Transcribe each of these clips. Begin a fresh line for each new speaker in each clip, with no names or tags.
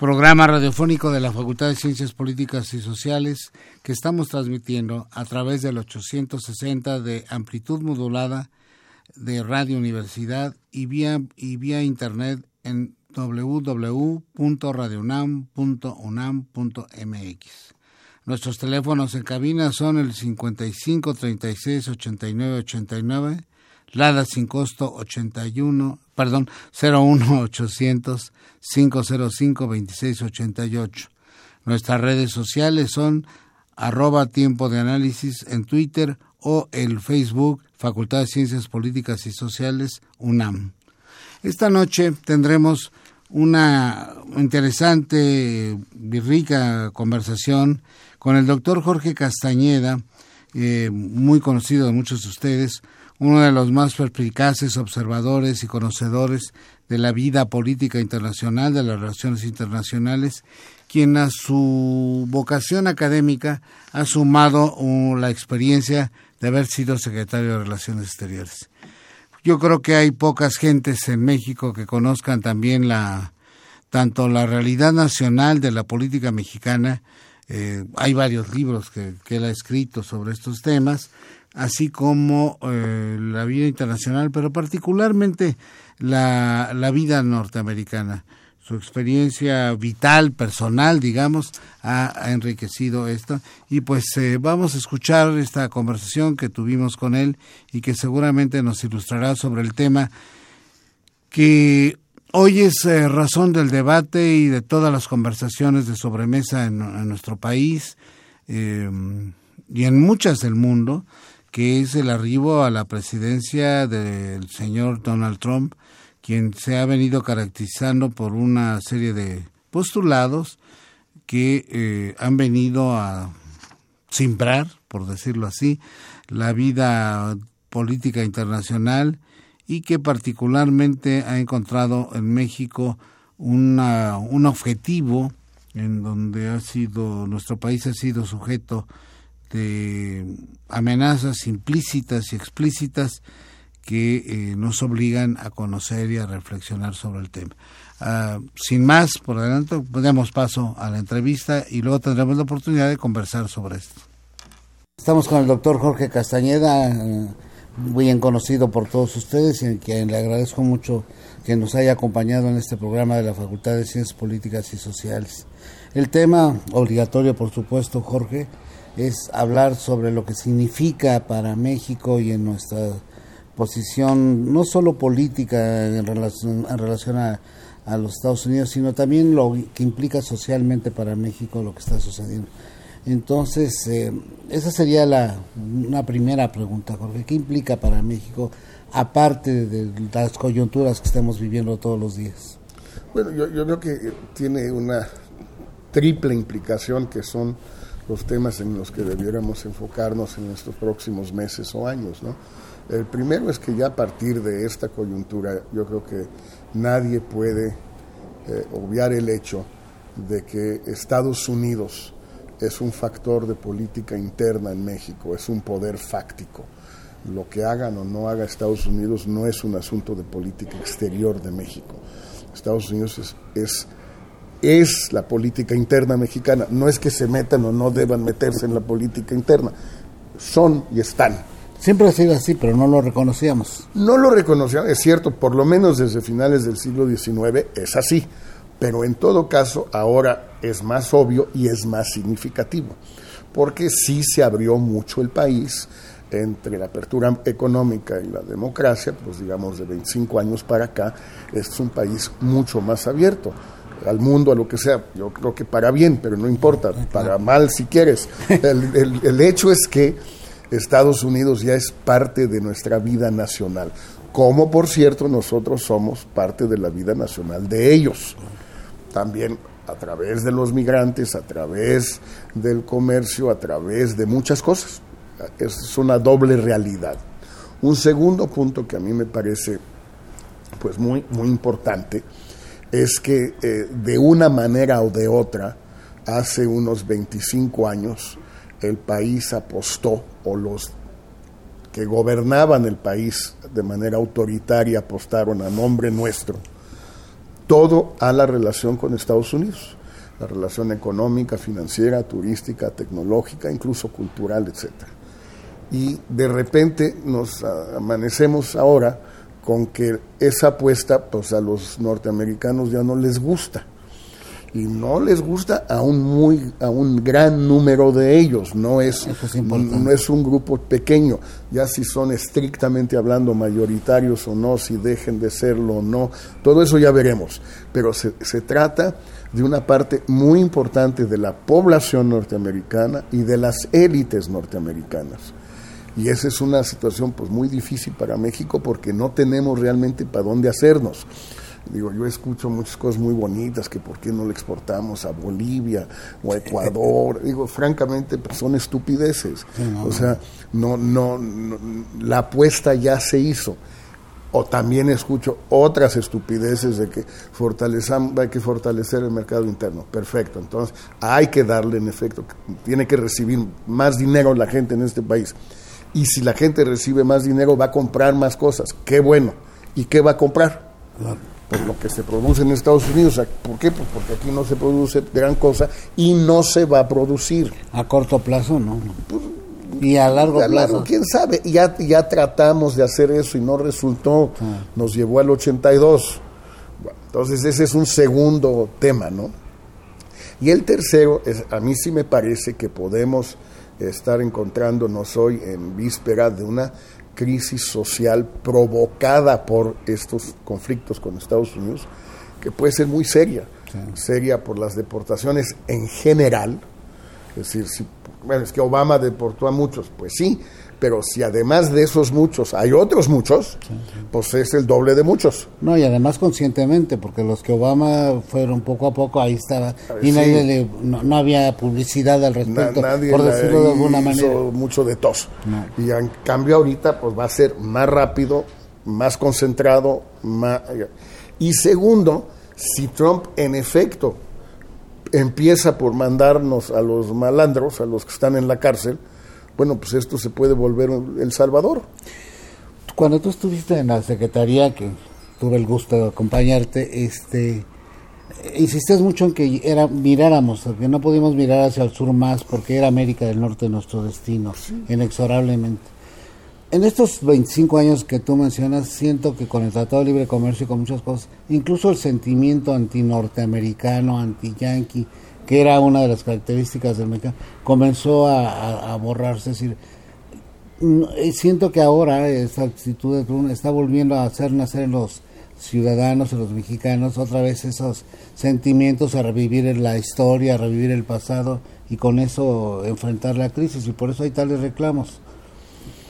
programa radiofónico de la Facultad de Ciencias Políticas y Sociales que estamos transmitiendo a través del 860 de amplitud modulada de Radio Universidad y vía, internet en www.radionam.unam.mx. Nuestros teléfonos en cabina son el 55 36 89 89 Lada sin costo 81, perdón, 01800 505 2688. Nuestras redes sociales son arroba tiempo de análisis en Twitter o el Facebook Facultad de Ciencias Políticas y Sociales UNAM. Esta noche tendremos una interesante y rica conversación con el doctor Jorge Castañeda, eh, muy conocido de muchos de ustedes, uno de los más perspicaces observadores y conocedores de la vida política internacional, de las relaciones internacionales, quien a su vocación académica ha sumado uh, la experiencia de haber sido secretario de Relaciones Exteriores. Yo creo que hay pocas gentes en México que conozcan también la tanto la realidad nacional de la política mexicana. Eh, hay varios libros que él ha escrito sobre estos temas, así como eh, la vida internacional, pero particularmente la, vida norteamericana. Su experiencia vital, personal, digamos, ha, enriquecido esto. Y pues eh, vamos a escuchar esta conversación que tuvimos con él y que seguramente nos ilustrará sobre el tema que hoy es eh, razón del debate y de todas las conversaciones de sobremesa en, nuestro país y en muchas del mundo, que es el arribo a la presidencia del señor Donald Trump, quien se ha venido caracterizando por una serie de postulados que eh, han venido a simbrar, por decirlo así, la vida política internacional y que particularmente ha encontrado en México una, un objetivo en donde ha sido nuestro país ha sido sujeto de amenazas implícitas y explícitas que eh, nos obligan a conocer y a reflexionar sobre el tema. Ah, sin más, por adelante, damos paso a la entrevista y luego tendremos la oportunidad de conversar sobre esto. Estamos con el doctor Jorge Castañeda, eh, muy bien conocido por todos ustedes y a quien le agradezco mucho que nos haya acompañado en este programa de la Facultad de Ciencias Políticas y Sociales. El tema obligatorio, por supuesto, Jorge, es hablar sobre lo que significa para México y en nuestra posición, no solo política en relación, en relación a, los Estados Unidos, sino también lo que implica socialmente para México lo que está sucediendo. Entonces, eh, esa sería la, una primera pregunta, Jorge. ¿Qué implica para México, aparte de las coyunturas que estamos viviendo todos los días?
Bueno, yo, yo creo que tiene una triple implicación que son los temas en los que debiéramos enfocarnos en estos próximos meses o años. ¿no? El primero es que ya a partir de esta coyuntura yo creo que nadie puede eh, obviar el hecho de que Estados Unidos es un factor de política interna en México, es un poder fáctico. Lo que hagan o no haga Estados Unidos no es un asunto de política exterior de México. Estados Unidos es es la política interna mexicana. No es que se metan o no deban meterse en la política interna. Son y están.
Siempre ha sido así, pero no lo reconocíamos.
No lo reconocíamos, es cierto, por lo menos desde finales del siglo XIX es así, pero en todo caso ahora es más obvio y es más significativo, porque sí se abrió mucho el país entre la apertura económica y la democracia, pues digamos de 25 años para acá, es un país mucho más abierto al mundo, a lo que sea. Yo creo que para bien, pero no importa, para mal si quieres. El, el, el hecho es que Estados Unidos ya es parte de nuestra vida nacional, como por cierto nosotros somos parte de la vida nacional de ellos. También a través de los migrantes, a través del comercio, a través de muchas cosas. Es una doble realidad. Un segundo punto que a mí me parece pues muy, muy importante es que eh, de una manera o de otra, hace unos 25 años, el país apostó, o los que gobernaban el país de manera autoritaria apostaron a nombre nuestro, todo a la relación con Estados Unidos, la relación económica, financiera, turística, tecnológica, incluso cultural, etc. Y de repente nos amanecemos ahora con que esa apuesta pues a los norteamericanos ya no les gusta y no les gusta a un muy a un gran número de ellos. No es, no es un grupo pequeño. Ya si son estrictamente hablando mayoritarios o no si dejen de serlo o no todo eso ya veremos. Pero se, se trata de una parte muy importante de la población norteamericana y de las élites norteamericanas. Y esa es una situación pues muy difícil para México porque no tenemos realmente para dónde hacernos Digo, yo escucho muchas cosas muy bonitas, que por qué no le exportamos a Bolivia o a Ecuador. Digo, francamente, pues son estupideces. O sea, no, no, la apuesta ya se hizo. O también escucho otras estupideces de que hay que fortalecer el mercado interno. Perfecto. Entonces, hay que darle, en efecto, tiene que recibir más dinero la gente en este país. Y si la gente recibe más dinero, va a comprar más cosas. Qué bueno. ¿Y qué va a comprar? Por lo que se produce en Estados Unidos. ¿Por qué? Pues porque aquí no se produce gran cosa y no se va a producir.
A corto plazo, no. Pues, y a largo plazo.
¿Quién sabe? Ya, ya tratamos de hacer eso y no resultó. Ah. Nos llevó al 82. entonces ese es un segundo tema, ¿no? Y el tercero, es, a mí sí me parece que podemos estar encontrándonos hoy en víspera de una crisis social provocada por estos conflictos con Estados Unidos, que puede ser muy seria, seria por las deportaciones en general, es decir, si, bueno, es que Obama deportó a muchos, pues sí, pero si además de esos muchos hay otros muchos, pues es el doble de muchos.
No, y además conscientemente, porque los que Obama fueron poco a poco, ahí estaba, y nadie no, había publicidad al respecto, por decirlo de alguna manera.
mucho de tos. Y en cambio ahorita pues va a ser más rápido, más concentrado, más... Y segundo, si Trump en efecto empieza por mandarnos a los malandros, a los que están en la cárcel, bueno, pues esto se puede volver El Salvador.
Cuando tú estuviste en la Secretaría, que tuve el gusto de acompañarte, este, insistías mucho en que era, miráramos, que no podíamos mirar hacia el sur más porque era América del Norte nuestro destino, inexorablemente. En estos 25 años que tú mencionas, siento que con el Tratado de Libre Comercio y con muchas cosas, incluso el sentimiento anti-norteamericano, anti-yanqui, que era una de las características del mercado, comenzó a, borrarse. Es decir, eh, siento que ahora esta actitud de Trump está volviendo a hacer nacer en los ciudadanos, en los mexicanos, otra vez esos sentimientos a revivir la historia, a revivir el pasado y con eso enfrentar la crisis. Y por eso hay tales reclamos.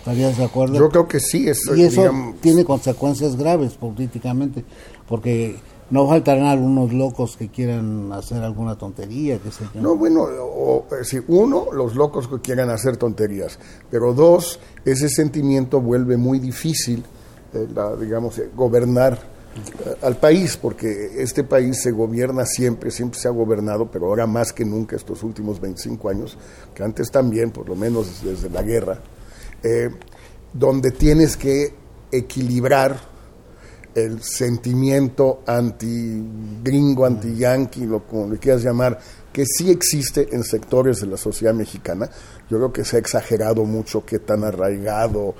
¿Estarías de acuerdo?
Yo creo que sí.
y eso tiene consecuencias graves políticamente, porque no faltarán algunos locos que quieran hacer alguna tontería, qué sé yo.
No, bueno, o, uno, los locos que quieran hacer tonterías, pero dos, ese sentimiento vuelve muy difícil, eh, digamos, eh, gobernar eh, al país, porque este país se gobierna siempre, siempre se ha gobernado, pero ahora más que nunca estos últimos 25 años, que antes también, por lo menos desde la guerra, donde tienes que equilibrar el sentimiento anti-gringo, anti-yankee, lo como le quieras llamar, que sí existe en sectores de la sociedad mexicana. Yo creo que se ha exagerado mucho qué tan arraigado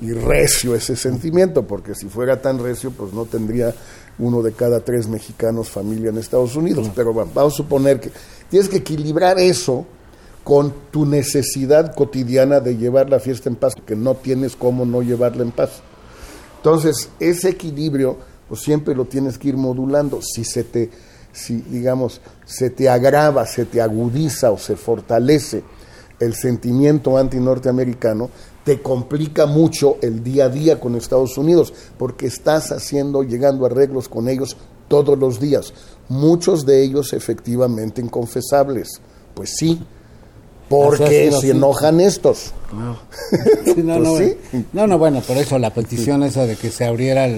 y recio ese sentimiento, porque si fuera tan recio, pues no tendría uno de cada tres mexicanos familia en Estados Unidos. Pero vamos a suponer que tienes que equilibrar eso con tu necesidad cotidiana de llevar la fiesta en paz, porque no tienes cómo no llevarla en paz. Entonces, ese equilibrio, pues siempre lo tienes que ir modulando. Si se te, si, digamos, se te agrava, se te agudiza o se fortalece el sentimiento anti-norteamericano, te complica mucho el día a día con Estados Unidos, porque estás haciendo, llegando a arreglos con ellos todos los días, muchos de ellos efectivamente inconfesables. Pues sí, porque se enojan estos.
No. no, no, pues no, no, bueno, por eso la petición esa de que se abriera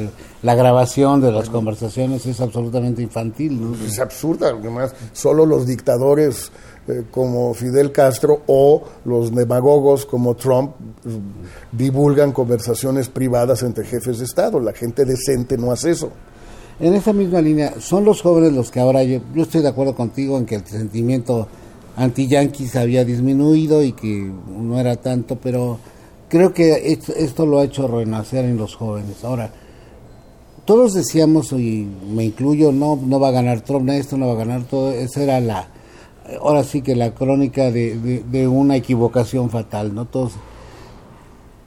la grabación de las conversaciones es absolutamente infantil. ¿no?
Es absurda, además, solo los dictadores eh, como Fidel Castro o los demagogos como Trump pues, divulgan conversaciones privadas entre jefes de Estado. La gente decente no hace eso.
En esa misma línea, son los jóvenes los que ahora, yo, yo estoy de acuerdo contigo en que el sentimiento anti-yanquis había disminuido y que no era tanto, pero creo que esto, lo ha hecho renacer en los jóvenes. Ahora, todos decíamos, y me incluyo, no, no va a ganar Trump, esto no va a ganar todo, esa era la, ahora sí que la crónica de, de, una equivocación fatal, ¿no? Todos,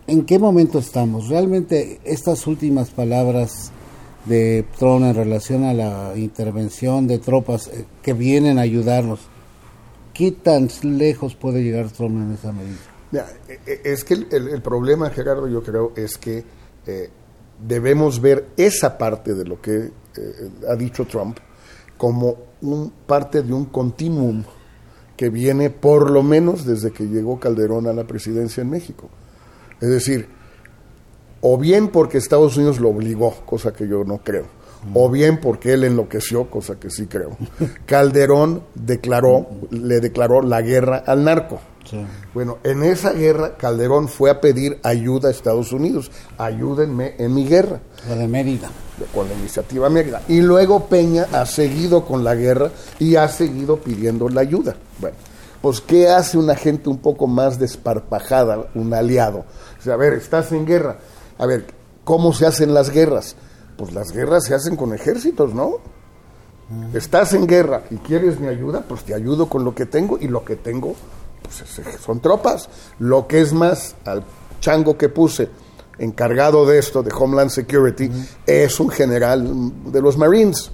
¿En qué momento estamos? Realmente estas últimas palabras de Trump en relación a la intervención de tropas eh, que vienen a ayudarnos, ¿Qué tan lejos puede llegar Trump en esa medida?
E, e, es que el, problema, Gerardo, yo creo, es que eh, debemos ver esa parte de lo que eh, ha dicho Trump como un, parte de un continuum que viene por lo menos desde que llegó Calderón a la presidencia en México. Es decir, o bien porque Estados Unidos lo obligó, cosa que yo no creo, o bien porque él enloqueció, cosa que sí creo. Calderón declaró, le declaró la guerra al narco. Bueno, en esa guerra Calderón fue a pedir ayuda a Estados Unidos. Ayúdenme en mi guerra.
La de Mérida.
Con la iniciativa Mérida. Y luego Peña ha seguido con la guerra y ha seguido pidiendo la ayuda. Bueno, pues ¿qué hace una gente un poco más desparpajada, un aliado? O sea, a ver, estás en guerra. A ver, ¿cómo se hacen las guerras? Pues las guerras se hacen con ejércitos, ¿no? Estás en guerra y quieres mi ayuda, pues te ayudo con lo que tengo y lo que tengo pues son tropas. Lo que es más, al chango que puse encargado de esto, de Homeland Security, es un general de los Marines,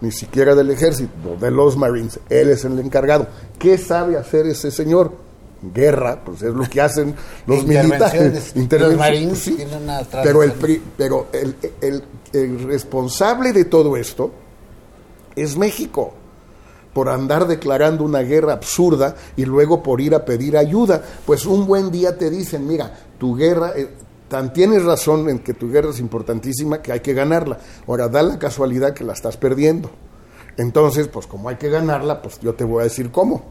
ni siquiera del ejército, de los Marines. Él es el encargado. ¿Qué sabe hacer ese señor? guerra, pues es lo que hacen los militares.
Los marines
pero el, pero el, el, responsable de todo esto es México por andar declarando una guerra absurda y luego por ir a pedir ayuda. Pues un buen día te dicen, mira, tu guerra, eh, tan tienes razón en que tu guerra es importantísima que hay que ganarla. Ahora, da la casualidad que la estás perdiendo. Entonces, pues como hay que ganarla, pues yo te voy a decir cómo.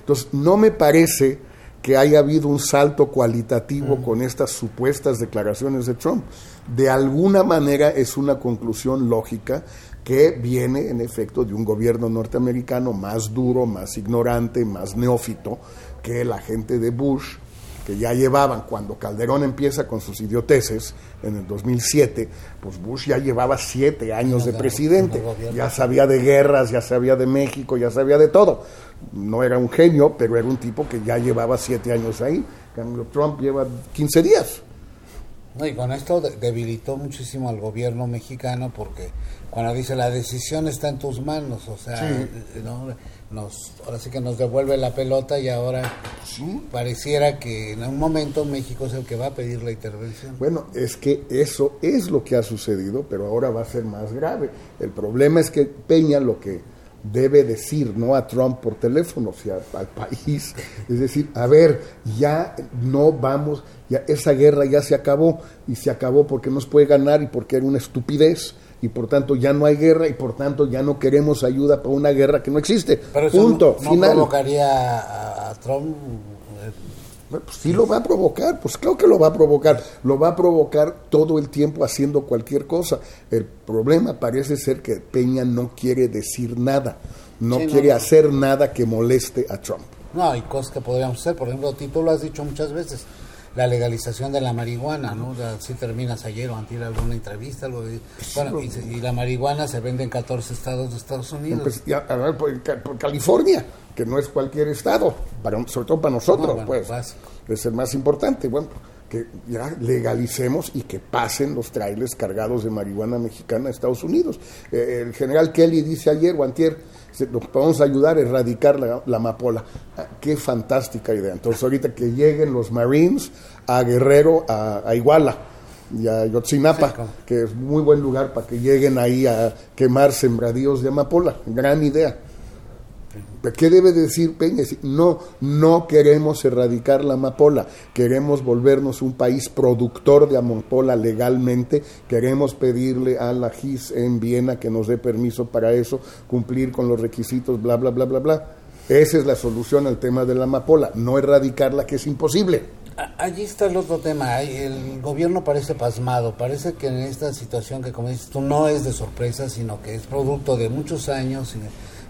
Entonces, no me parece que haya habido un salto cualitativo con estas supuestas declaraciones de Trump. De alguna manera es una conclusión lógica que viene en efecto de un gobierno norteamericano más duro, más ignorante, más neófito que la gente de Bush, que ya llevaban, cuando Calderón empieza con sus idioteces en el 2007, pues Bush ya llevaba siete años de presidente, ya sabía de guerras, ya sabía de México, ya sabía de todo no era un genio, pero era un tipo que ya llevaba siete años ahí. Cambio, Trump lleva 15 días.
Y con esto debilitó muchísimo al gobierno mexicano porque cuando dice la decisión está en tus manos, o sea, nos, ahora sí que nos devuelve la pelota y ahora pareciera que en un momento México es el que va a pedir la intervención.
Bueno, es que eso es lo que ha sucedido, pero ahora va a ser más grave. El problema es que Peña lo que debe decir, no a Trump por teléfono, sino al país. Es decir, a ver, ya no vamos, ya esa guerra ya se acabó y se acabó porque nos puede ganar y porque era una estupidez y por tanto ya no hay guerra y por tanto ya no queremos ayuda para una guerra que no existe. Punto,
no, provocaría a Trump
pues sí lo va a provocar, pues claro que lo va a provocar, lo va a provocar todo el tiempo haciendo cualquier cosa. El problema parece ser que Peña no quiere decir nada, no quiere hacer nada que moleste a Trump.
No, hay cosas que podríamos hacer, por ejemplo, tú lo has dicho muchas veces, la legalización de la marihuana, ¿no? si terminas ayer o antes alguna entrevista, algo bueno, y, la marihuana se vende en 14 estados de Estados Unidos.
Pues, por, California, que no es cualquier estado, para, sobre todo para nosotros, pues. Es el más importante. Bueno, que ya legalicemos y que pasen los trailers cargados de marihuana mexicana a Estados Unidos. Eh, el general Kelly dice ayer o antier, nos podemos ayudar a erradicar la, la amapola. Ah, qué fantástica idea. Entonces ahorita que lleguen los Marines a Guerrero, a, a Iguala y a Yotzinapa, que es muy buen lugar para que lleguen ahí a quemar sembradíos de amapola. Gran idea. ¿Qué debe decir Peña? No, no queremos erradicar la amapola, queremos volvernos un país productor de amapola legalmente, queremos pedirle a la GIS en Viena que nos dé permiso para eso, cumplir con los requisitos, bla, bla, bla, bla, bla. Esa es la solución al tema de la amapola, no erradicarla, que es imposible.
Allí está el otro tema. El gobierno parece pasmado. Parece que en esta situación que, como dices tú, no es de sorpresa, sino que es producto de muchos años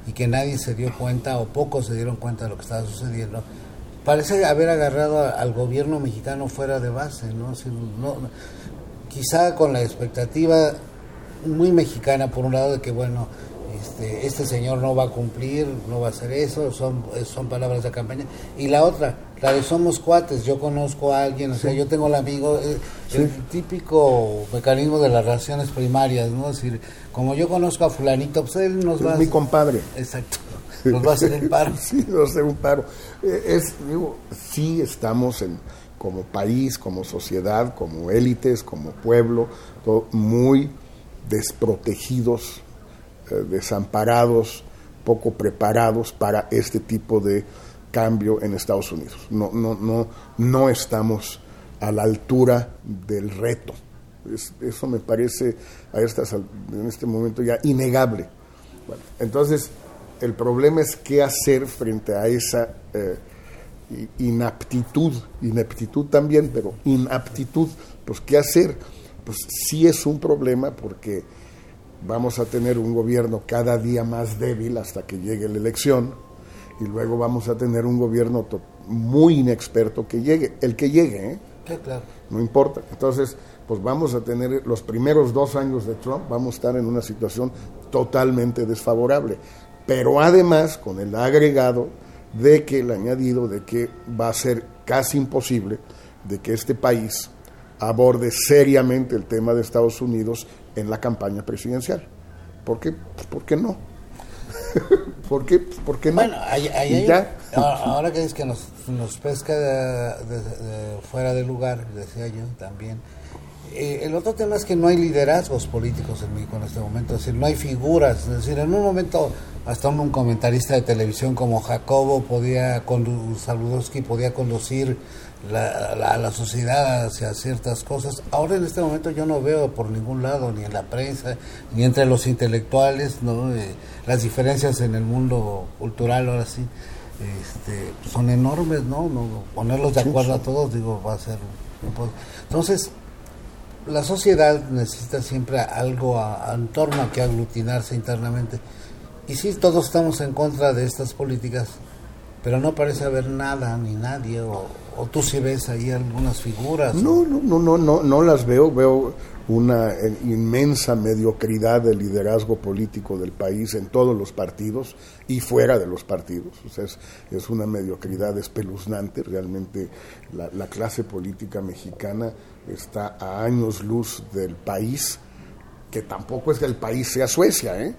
y que nadie se dio cuenta o pocos se dieron cuenta de lo que estaba sucediendo. Parece haber agarrado al gobierno mexicano fuera de base, ¿no? Si, no quizá con la expectativa muy mexicana, por un lado, de que, bueno, este, este señor no va a cumplir, no va a hacer eso, son, son palabras de campaña. Y la otra, la de somos cuates, yo conozco a alguien, o sea, yo tengo el amigo, eh, el típico mecanismo de las relaciones primarias, ¿no? Es decir, como yo conozco a fulanito, pues él nos
Es
va a...
mi compadre.
Exacto, nos va a hacer el paro.
sí, nos va a hacer un paro. Eh, Es, digo, sí estamos en, como país, como sociedad, como élites, como pueblo, todo muy desprotegidos, desamparados, poco preparados para este tipo de cambio en Estados Unidos. No, no, no, no estamos a la altura del reto. Es- eso me parece a estas, en este momento ya innegable. Entonces, el problema es qué hacer frente a esa eh, inaptitud, ineptitud también, pero inaptitud, pues qué hacer. Pues sí es un problema porque vamos a tener un gobierno cada día más débil hasta que llegue la elección y luego vamos a tener un gobierno muy inexperto que llegue, el que llegue, ¿eh?
Sí, claro.
no importa. Entonces, pues vamos a tener los primeros dos años de Trump, vamos a estar en una situación totalmente desfavorable. Pero además, con el agregado de que, el añadido de que va a ser casi imposible de que este país aborde seriamente el tema de Estados Unidos en la campaña presidencial. ¿Por qué? Pues, ¿Por qué no? ¿Por qué? Pues, ¿Por qué no?
Bueno, ahí-
ya.
ahora, que dices que nos, nos pesca de, de- de fuera de lugar, decía yo también. Eh, el otro tema es que no hay liderazgos políticos en México en este momento, es decir, no hay figuras. Es decir, en un momento hasta un comentarista de televisión como Jacobo podía, Saludowski podía conducir la, la, la sociedad hacia ciertas cosas. Ahora en este momento yo no veo por ningún lado, ni en la prensa, ni entre los intelectuales, ¿no? Eh, las diferencias en el mundo cultural ahora sí este, son enormes, ¿no? no ponerlos de acuerdo a todos, digo, va a ser... Entonces, la sociedad necesita siempre algo a, a, en torno a que aglutinarse internamente. Y sí, todos estamos en contra de estas políticas, pero no parece haber nada ni nadie, o, o tú sí ves ahí algunas figuras.
No, no, no, no, no, no las veo, veo una eh, inmensa mediocridad del liderazgo político del país en todos los partidos y fuera de los partidos. O sea, es, es una mediocridad espeluznante. Realmente la, la, clase política mexicana está a años luz del país, que tampoco es que el país sea Suecia, ¿eh?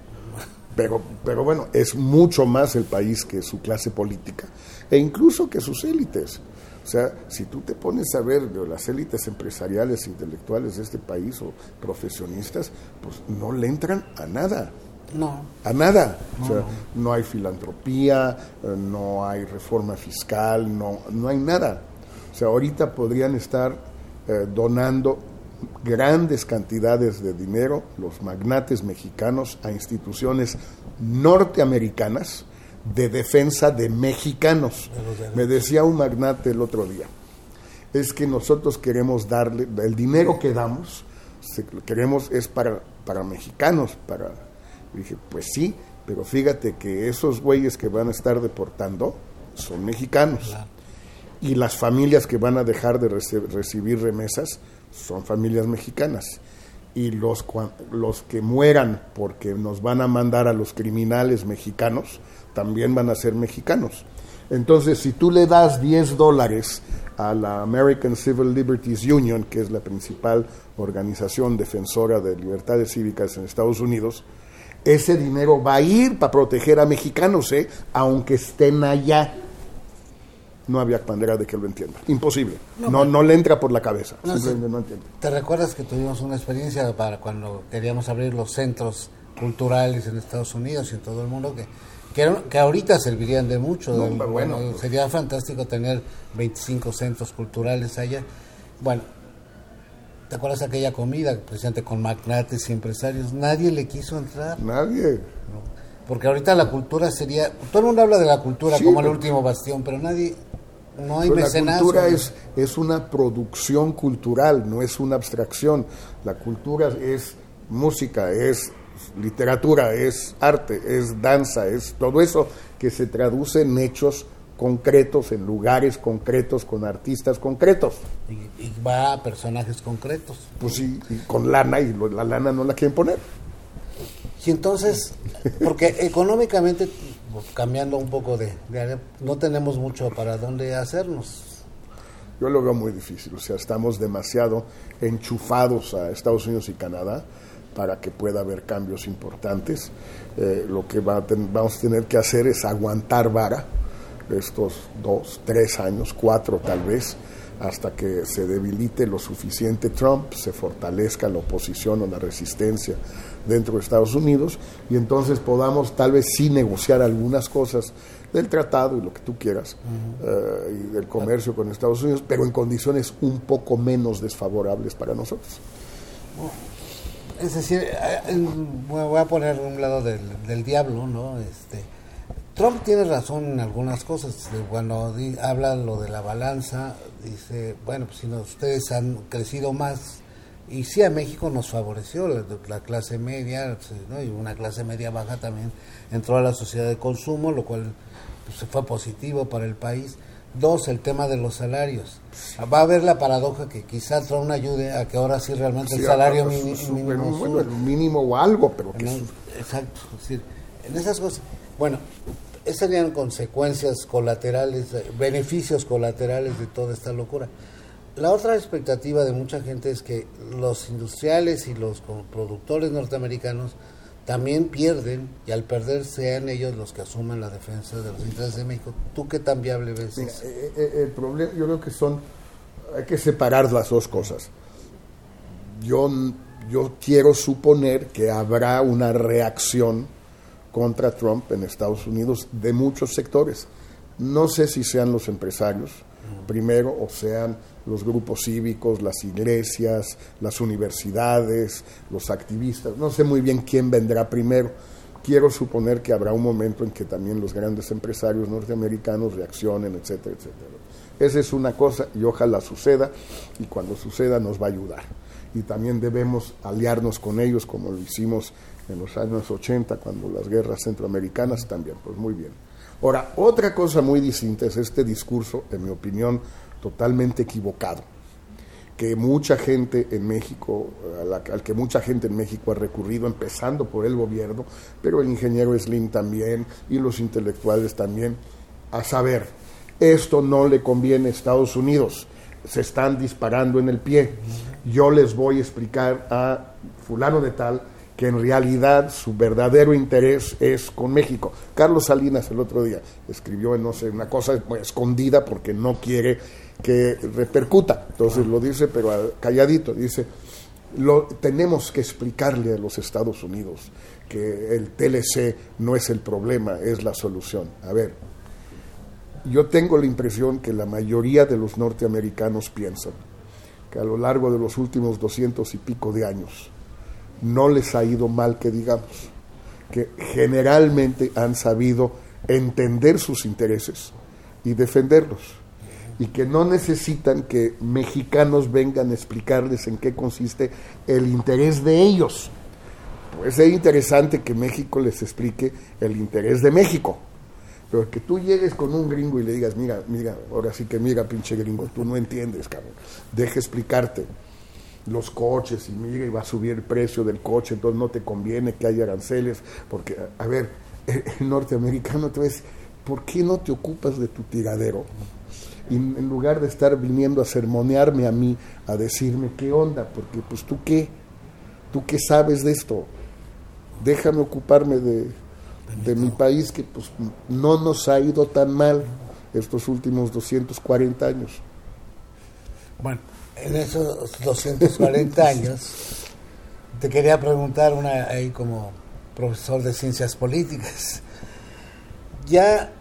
Pero, pero bueno, es mucho más el país que su clase política e incluso que sus élites. O sea, si tú te pones a ver de las élites empresariales, intelectuales de este país o profesionistas, pues no le entran a nada.
No.
A nada.
No,
o sea,
no.
no hay filantropía, eh, no hay reforma fiscal, no, no hay nada. O sea, ahorita podrían estar eh, donando grandes cantidades de dinero los magnates mexicanos a instituciones norteamericanas de defensa de mexicanos. Me decía un magnate el otro día, es que nosotros queremos darle, el dinero que damos, queremos es para, para mexicanos, para... Dije, pues sí, pero fíjate que esos güeyes que van a estar deportando son mexicanos. Claro. Y las familias que van a dejar de reci recibir remesas son familias mexicanas. Y los, los que mueran porque nos van a mandar a los criminales mexicanos también van a ser mexicanos. Entonces, si tú le das 10 dólares a la American Civil Liberties Union, que es la principal organización defensora de libertades cívicas en Estados Unidos, ese dinero va a ir para proteger a mexicanos, ¿eh? aunque estén allá. No había manera de que lo entienda. Imposible. No, no, le entra por la cabeza.
No,
no entiende.
¿Te recuerdas que tuvimos una experiencia para cuando queríamos abrir los centros culturales en Estados Unidos y en todo el mundo que que, ahorita servirían de mucho?
No,
del-
bueno,
bueno,
pues.
sería fantástico tener 25 centros culturales allá. Bueno, ¿te acuerdas aquella comida precisamente con magnates y empresarios? Nadie le quiso entrar.
Nadie.
Porque ahorita la cultura sería, todo el mundo habla de la cultura
Sí,
como el último bastión, pero nadie, no hay
Pero la
mecenazgo.
cultura es, es una producción cultural, no es una abstracción. La cultura es música, es literatura, es arte, es danza, es todo eso que se traduce en hechos concretos, en lugares concretos, con artistas concretos.
y, y va a personajes concretos.
Pues sí, y con lana, y lo- la lana no la quieren poner.
Y entonces, porque económicamente, pues, cambiando un poco de, de no tenemos mucho para dónde hacernos.
Yo lo veo muy difícil, o sea, estamos demasiado enchufados a Estados Unidos y Canadá para que pueda haber cambios importantes. Eh, lo que va a ten- vamos a tener que hacer es aguantar vara estos dos, tres años, cuatro tal vez, hasta que se debilite lo suficiente Trump, se fortalezca la oposición o la resistencia dentro de Estados Unidos y entonces podamos tal vez sí negociar algunas cosas del tratado y lo que tú quieras eh, y del comercio con Estados Unidos, pero en condiciones un poco menos desfavorables para nosotros.
Es decir, eh, voy a poner un lado del, del diablo, ¿no? Este, Trump tiene razón en algunas cosas. Cuando di- habla lo de la balanza, dice, bueno, pues si no, ustedes han crecido más, y sí a México nos favoreció la, la clase media, ¿no? y una clase media baja también entró a la sociedad de consumo, lo cual pues, fue positivo para el país. Dos, el tema de los salarios. Va a haber la paradoja que quizá Trump ayude a que ahora sí realmente el salario mini-
su-
mínimo
bueno,
suba.
el mínimo o algo, pero
Exacto, es decir, en esas cosas, bueno, esas serían consecuencias colaterales, eh, beneficios colaterales de toda esta locura. La otra expectativa de mucha gente es que los industriales y los productores norteamericanos también pierden y al perder sean ellos los que asuman la defensa de los intereses de México. ¿Tú qué tan viable ves
Mira,
eso?
eh, eh, el problema, yo creo que son, hay que separar las dos cosas. Yo, yo quiero suponer que habrá una reacción contra Trump en Estados Unidos de muchos sectores. No sé si sean los empresarios, primero, o sean los grupos cívicos, las iglesias, las universidades, los activistas. No sé muy bien quién vendrá primero. Quiero suponer que habrá un momento en que también los grandes empresarios norteamericanos reaccionen, etcétera, etcétera. Esa es una cosa y ojalá suceda y cuando suceda nos va a ayudar. Y también debemos aliarnos con ellos como lo hicimos en los años 80 cuando las guerras centroamericanas también, pues muy bien. Ahora, otra cosa muy distinta es este discurso, en mi opinión, totalmente equivocado, que mucha gente en México, al que mucha gente en México ha recurrido, empezando por el gobierno, pero el ingeniero Slim también y los intelectuales también, a saber, esto no le conviene a Estados Unidos, se están disparando en el pie. Yo les voy a explicar a fulano de tal que en realidad su verdadero interés es con México. Carlos Salinas el otro día escribió, no sé, una cosa escondida porque no quiere que repercuta. Entonces lo dice, pero calladito, dice, lo, tenemos que explicarle a los Estados Unidos que el TLC no es el problema, es la solución. A ver, yo tengo la impresión que la mayoría de los norteamericanos piensan que a lo largo de los últimos doscientos y pico de años no les ha ido mal que digamos, que generalmente han sabido entender sus intereses y defenderlos, y que no necesitan que mexicanos vengan a explicarles en qué consiste el interés de ellos. Pues es interesante que México les explique el interés de México. Pero que tú llegues con un gringo y le digas, mira, mira, ahora sí que mira, pinche gringo, tú no entiendes, cabrón. Deja explicarte los coches y mira, y va a subir el precio del coche, entonces no te conviene que haya aranceles, porque, a ver, el norteamericano te va a decir, ¿por qué no te ocupas de tu tiradero? Y en lugar de estar viniendo a sermonearme a mí, a decirme qué onda, porque pues tú qué, tú qué sabes de esto, déjame ocuparme de, de mi país que pues no nos ha ido tan mal estos últimos 240 años.
Bueno, en esos 240 años, te quería preguntar una ahí como profesor de ciencias políticas. Ya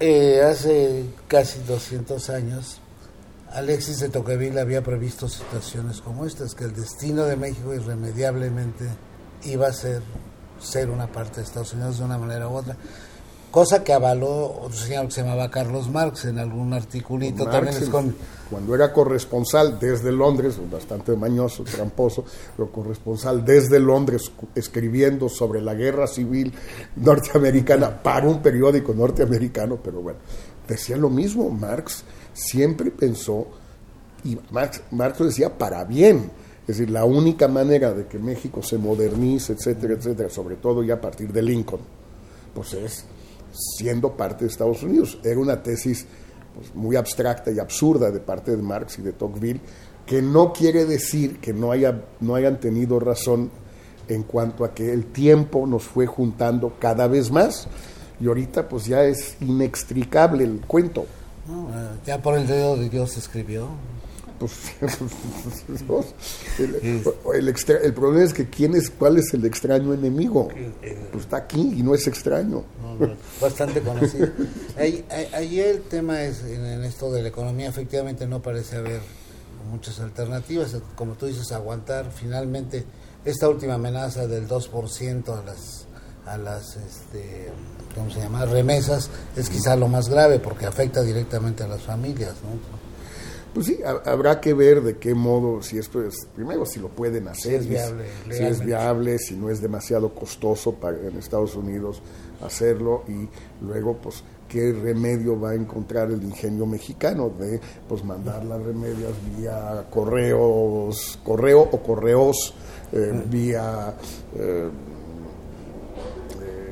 eh, hace casi 200 años, Alexis de Tocqueville había previsto situaciones como estas, que el destino de México irremediablemente iba a ser ser una parte de Estados Unidos de una manera u otra. Cosa que avaló otro señor que se llamaba Carlos Marx en algún articulito. también es con...
Cuando era corresponsal desde Londres, bastante mañoso, tramposo, pero corresponsal desde Londres escribiendo sobre la guerra civil norteamericana para un periódico norteamericano, pero bueno, decía lo mismo. Marx siempre pensó, y Marx, Marx decía para bien, es decir, la única manera de que México se modernice, etcétera, etcétera, sobre todo ya a partir de Lincoln, pues es siendo parte de Estados Unidos. Era una tesis pues, muy abstracta y absurda de parte de Marx y de Tocqueville, que no quiere decir que no, haya, no hayan tenido razón en cuanto a que el tiempo nos fue juntando cada vez más y ahorita pues ya es inextricable el cuento.
Eh, ya por el dedo de Dios escribió.
Pues, el, el, problema es que quién es, cuál es el extraño enemigo. Pues está aquí y no es extraño.
bastante conocido. ahí, ahí, el tema es, en, esto de la economía, efectivamente no parece haber muchas alternativas. Como tú dices, aguantar finalmente esta última amenaza del 2% a las, a las este, ¿cómo se llama? remesas es quizá lo más grave porque afecta directamente a las familias. ¿no?
Pues sí, habrá que ver de qué modo, si esto es, primero, si lo pueden hacer,
si es viable,
si, es viable, si no es demasiado costoso para, en Estados Unidos hacerlo y luego, pues, qué remedio va a encontrar el ingenio mexicano de, pues, mandar las remedias vía correos, correo o correos, eh, vía... Eh,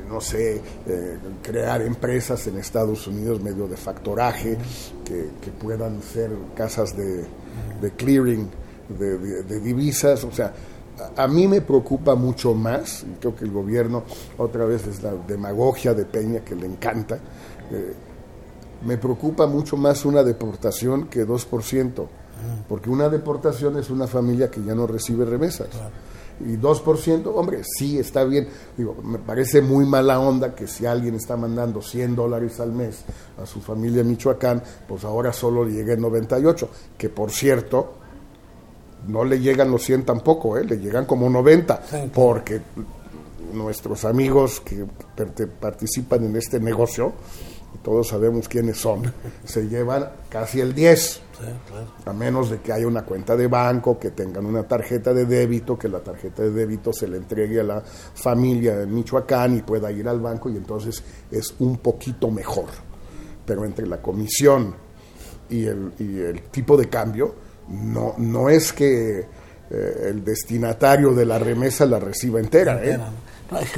no sé, eh, crear empresas en Estados Unidos medio de factoraje que, puedan ser casas de, clearing de, divisas, o sea, a, mí me preocupa mucho más, y creo que el gobierno, otra vez es la demagogia de Peña que le encanta, eh, me preocupa mucho más una deportación que 2%, porque una deportación es una familia que ya no recibe remesas y 2%, hombre, sí está bien. Digo, me parece muy mala onda que si alguien está mandando 100 dólares al mes a su familia en Michoacán, pues ahora solo le llegue 98, que por cierto, no le llegan los 100 tampoco, ¿eh? le llegan como 90, porque nuestros amigos que participan en este negocio, todos sabemos quiénes son, se llevan casi el 10. A menos de que haya una cuenta de banco, que tengan una tarjeta de débito, que la tarjeta de débito se le entregue a la familia de Michoacán y pueda ir al banco y entonces es un poquito mejor. Pero entre la comisión y el, y el tipo de cambio, no, no es que eh, el destinatario de la remesa la reciba entera. ¿eh?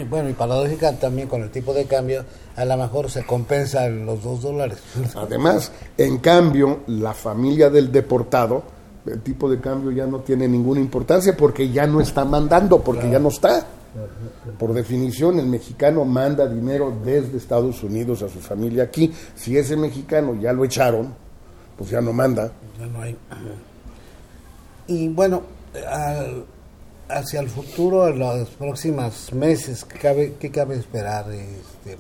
Bueno, y paradójica también con el tipo de cambio, a lo mejor se compensa los dos dólares.
Además, en cambio, la familia del deportado, el tipo de cambio ya no tiene ninguna importancia porque ya no está mandando, porque ya no está. Por definición, el mexicano manda dinero desde Estados Unidos a su familia aquí. Si ese mexicano ya lo echaron, pues ya no manda.
Ya no hay. Y bueno, al hacia el futuro, en los próximos meses, ¿qué cabe, qué cabe esperar? Este,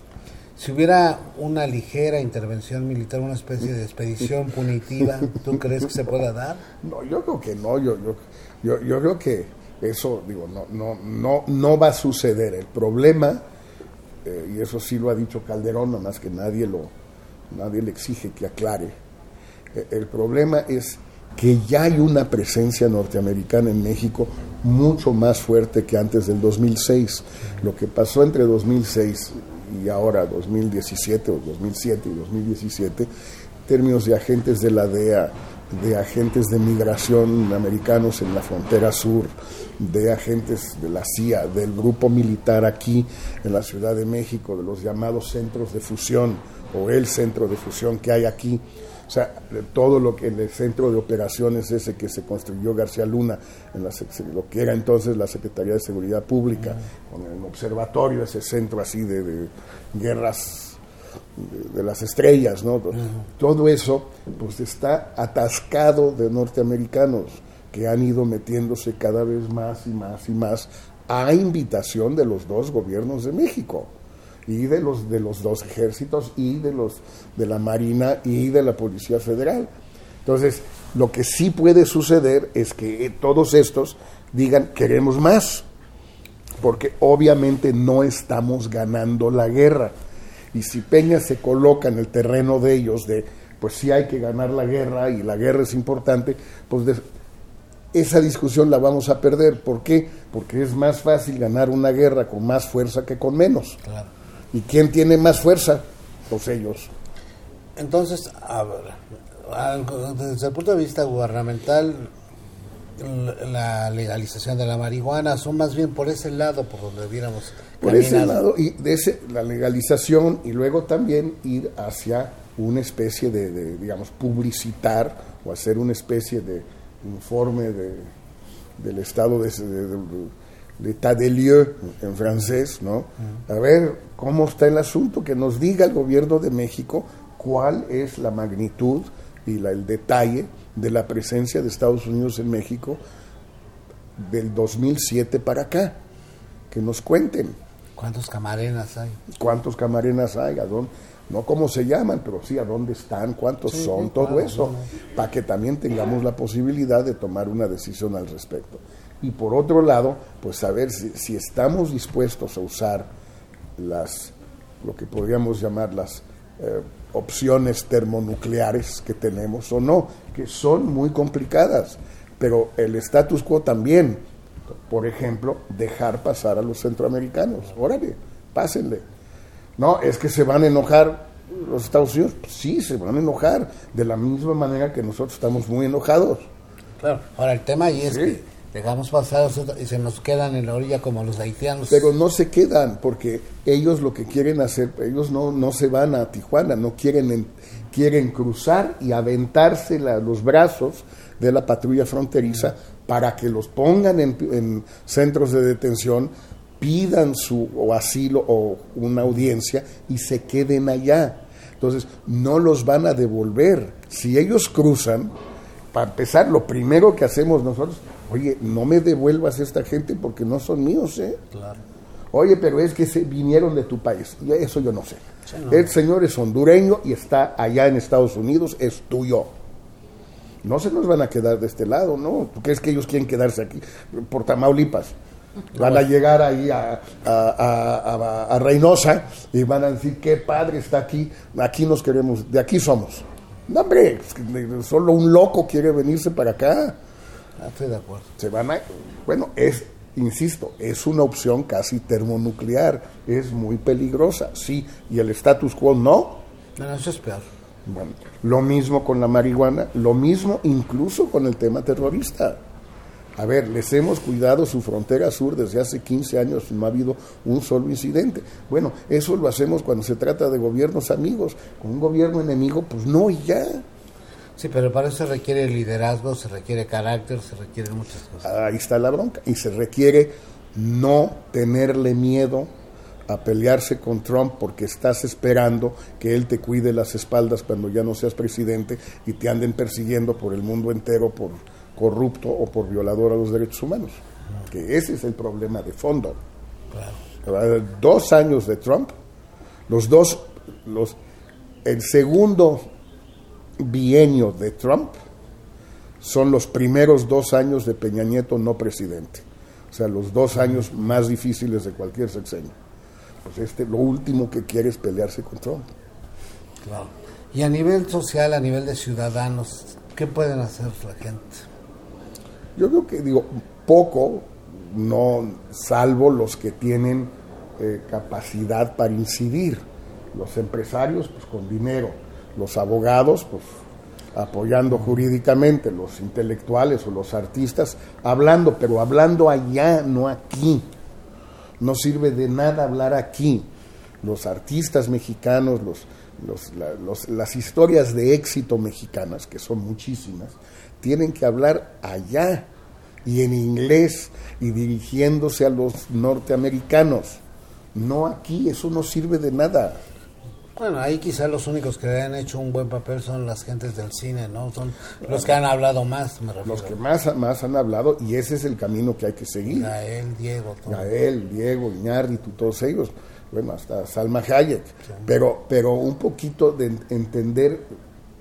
si hubiera una ligera intervención militar, una especie de expedición punitiva, ¿tú crees que se pueda dar?
No, yo creo que no, yo, yo, yo, creo que eso, digo, no, no, no, no va a suceder. El problema, eh, y eso sí lo ha dicho Calderón, nada más que nadie, lo, nadie le exige que aclare, eh, el problema es que ya hay una presencia norteamericana en México mucho más fuerte que antes del 2006. Lo que pasó entre 2006 y ahora 2017 o 2007 y 2017, en términos de agentes de la DEA de agentes de migración americanos en la frontera sur, de agentes de la CIA, del grupo militar aquí en la Ciudad de México, de los llamados centros de fusión o el centro de fusión que hay aquí. O sea, todo lo que el centro de operaciones ese que se construyó García Luna, en lo que era entonces la Secretaría de Seguridad Pública, con el observatorio, ese centro así de, guerras de, las estrellas, ¿no? Todo eso, pues está atascado de norteamericanos que han ido metiéndose cada vez más y más y más a invitación de los dos gobiernos de México y de los de los dos ejércitos y de los de la Marina y de la Policía Federal. Entonces, lo que sí puede suceder es que todos estos digan queremos más, porque obviamente no estamos ganando la guerra. Y si Peña se coloca en el terreno de ellos de pues sí hay que ganar la guerra y la guerra es importante, pues esa discusión la vamos a perder. ¿Por qué? Porque es más fácil ganar una guerra con más fuerza que con menos. ¿Y quién tiene más fuerza? Pues ellos.
Entonces, desde el punto de vista gubernamental, la legalización de la marihuana son más bien por ese lado por donde debiéramos
por ese lado y de ese, la legalización y luego también ir hacia una especie de digamos publicitar o hacer una especie de informe de, del estado de, de, de lieu en francés, ¿no? A ver cómo está el asunto, que nos diga el gobierno de México cuál es la magnitud y la, el detalle de la presencia de Estados Unidos en México del 2007 para acá. Que nos cuenten.
¿Cuántos camarenas hay?
¿Cuántos camarenas hay? ¿A dónde? no cómo se llaman, pero sí a dónde están, cuántos son, todo eso, para que también tengamos la posibilidad de tomar una decisión al respecto. Y por otro lado, pues saber si, estamos dispuestos a usar las, lo que podríamos llamar las eh, opciones termonucleares que tenemos o no, que son muy complicadas, pero el status quo también, por ejemplo, dejar pasar a los centroamericanos, órale, pásenle. No, es que se van a enojar los Estados Unidos. Pues sí, se van a enojar, de la misma manera que nosotros estamos muy enojados.
Claro, ahora el tema ahí es que dejamos pasar y se nos quedan en la orilla como los haitianos.
Pero no se quedan, porque ellos lo que quieren hacer, ellos no, no se van a Tijuana, no quieren, quieren cruzar y aventarse los brazos de la patrulla fronteriza para que los pongan en, en centros de detención pidan su asilo o una audiencia y se queden allá. Entonces, no los van a devolver. Si ellos cruzan, para empezar, lo primero que hacemos nosotros, oye, no me devuelvas a esta gente porque no son míos, ¿eh? Claro. Oye, pero es que se vinieron de tu país. Eso yo no sé. El señor es hondureño y está allá en Estados Unidos, es tuyo. No se nos van a quedar de este lado, ¿no? ¿Tú crees que ellos quieren quedarse aquí por Tamaulipas? Van a llegar ahí a, a, Reynosa y van a decir, qué padre está aquí, aquí nos queremos, de aquí somos. No, hombre, solo un loco quiere venirse para acá.
Ah, estoy de acuerdo.
Se van a, bueno, es, insisto, es una opción casi termonuclear, es muy peligrosa, sí, y el status quo no.
No, eso es peor.
Bueno, lo mismo con la marihuana, lo mismo incluso con el tema terrorista. A ver, les hemos cuidado su frontera sur desde hace 15 años, no ha habido un solo incidente. Bueno, eso lo hacemos cuando se trata de gobiernos amigos. Con un gobierno enemigo, pues no y ya.
Sí, pero para eso se requiere liderazgo, se requiere carácter, se requieren muchas cosas.
Ahí está la bronca. Y se requiere no tenerle miedo a pelearse con Trump porque estás esperando que él te cuide las espaldas cuando ya no seas presidente y te anden persiguiendo por el mundo entero por corrupto o por violador a los derechos humanos. Que ese es el problema de fondo. Dos años de Trump, los dos, los, el segundo bienio de Trump son los primeros dos años de Peña Nieto no presidente. O sea, los dos años más difíciles de cualquier sexenio. Pues este, lo último que quiere es pelearse con Trump.
Claro. Y a nivel social, a nivel de ciudadanos, ¿qué pueden hacer la gente?
Yo creo que, digo, poco, no salvo los que tienen eh, capacidad para incidir. Los empresarios, pues con dinero. Los abogados, pues apoyando jurídicamente, los intelectuales o los artistas, hablando, pero hablando allá, no aquí. No sirve de nada hablar aquí. Los artistas mexicanos, los, las historias de éxito mexicanas, que son muchísimas, tienen que hablar allá y en inglés y dirigiéndose a los norteamericanos. No aquí, eso no sirve de nada.
Bueno, ahí quizá los únicos que han hecho un buen papel son las gentes del cine, ¿no? Son los que han hablado más, me refiero.
Los que más, más han hablado y ese es el camino que hay que seguir.
Gael, Diego,
todo. Gael, Diego, Iñárritu, todos ellos. Bueno, hasta Salma Hayek. Pero, pero un poquito de entender